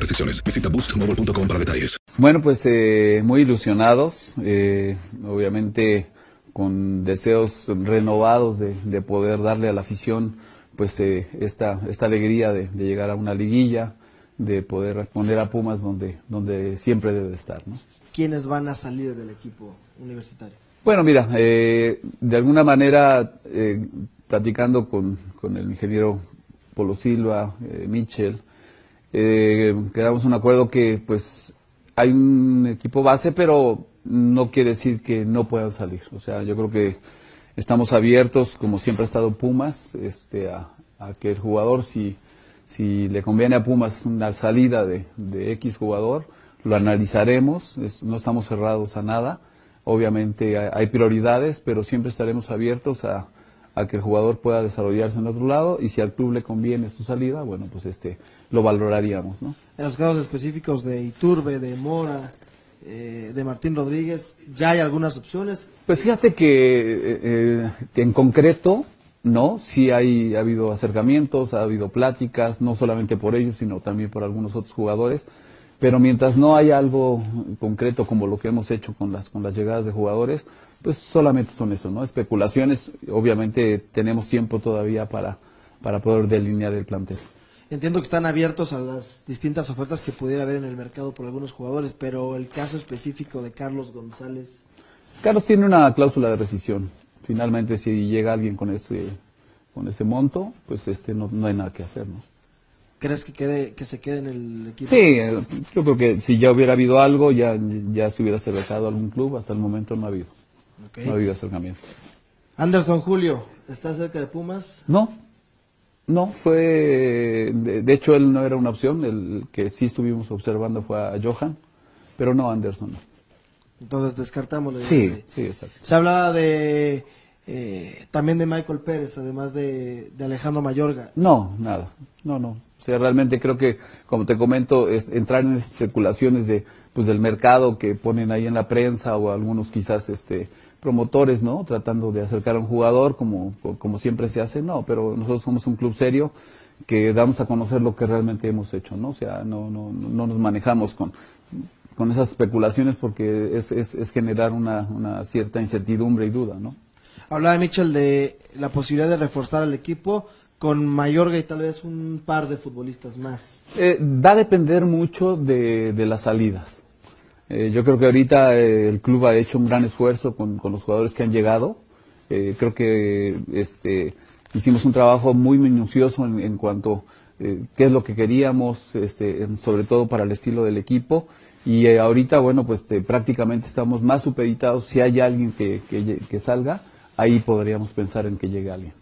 restricciones. Visita boostmobile.com para detalles. Bueno, pues eh, muy ilusionados, eh, obviamente con deseos renovados de, de, poder darle a la afición pues eh, esta, esta alegría de, de, llegar a una liguilla, de poder responder a Pumas donde, donde siempre debe estar. ¿no? ¿Quiénes van a salir del equipo universitario? Bueno, mira, de alguna manera, platicando con, con el ingeniero Polo Silva, eh, Mitchell, eh, quedamos un acuerdo que pues hay un equipo base, pero no quiere decir que no puedan salir. O sea, yo creo que estamos abiertos, como siempre ha estado Pumas, este, a, a que el jugador, si, si le conviene a Pumas una salida de, de X jugador, lo analizaremos, es, no estamos cerrados a nada. Obviamente hay, hay prioridades, pero siempre estaremos abiertos a, a que el jugador pueda desarrollarse en otro lado y si al club le conviene su salida, bueno, pues este lo valoraríamos, ¿no? En los casos específicos de Iturbe, de Mora, eh, de Martín Rodríguez, ¿ya hay algunas opciones? Pues fíjate que, eh, que en concreto, no, sí hay, ha habido acercamientos, ha habido pláticas, no solamente por ellos, sino también por algunos otros jugadores, pero mientras no haya algo concreto como lo que hemos hecho con las, con las llegadas de jugadores, pues solamente son eso, ¿no? Especulaciones, obviamente tenemos tiempo todavía para, para poder delinear el plantel. Entiendo que están abiertos a las distintas ofertas que pudiera haber en el mercado por algunos jugadores, pero el caso específico de Carlos González. Carlos tiene una cláusula de rescisión. Finalmente, si llega alguien con ese, con ese monto, pues este no, no hay nada que hacer, ¿no? ¿Crees que quede que se quede en el equipo? Sí, yo creo que si ya hubiera habido algo, ya, ya se hubiera cerrado algún club. Hasta el momento no ha habido. Okay. No ha habido acercamiento. Anderson Julio, ¿está cerca de Pumas? No, no, fue, de, de, hecho él no era una opción, el que sí estuvimos observando fue a Johan, pero no Anderson. No. Entonces descartamos. Sí, sí, exacto. Se hablaba de eh, también de Michael Pérez, además de, de, Alejandro Mayorga. No, nada, no, no. O sea, realmente creo que, como te comento, es, entrar en especulaciones de, pues, del mercado que ponen ahí en la prensa o algunos quizás, este, promotores, ¿no? Tratando de acercar a un jugador como, como siempre se hace, no, pero nosotros somos un club serio que damos a conocer lo que realmente hemos hecho, ¿no? O sea, no, no, no nos manejamos con, con esas especulaciones porque es, es, es generar una, una cierta incertidumbre y duda, ¿no? Hablaba Mitchell de la posibilidad de reforzar al equipo con Mayorga y tal vez un par de futbolistas más. Eh, va a depender mucho de, las salidas. Eh, yo creo que ahorita eh, el club ha hecho un gran esfuerzo con, con los jugadores que han llegado. Eh, creo que este, hicimos un trabajo muy minucioso en, cuanto eh, qué es lo que queríamos, este, en, sobre todo para el estilo del equipo. Y ahorita, bueno, pues te, prácticamente estamos más supeditados. Si hay alguien que, que salga, ahí podríamos pensar en que llegue alguien.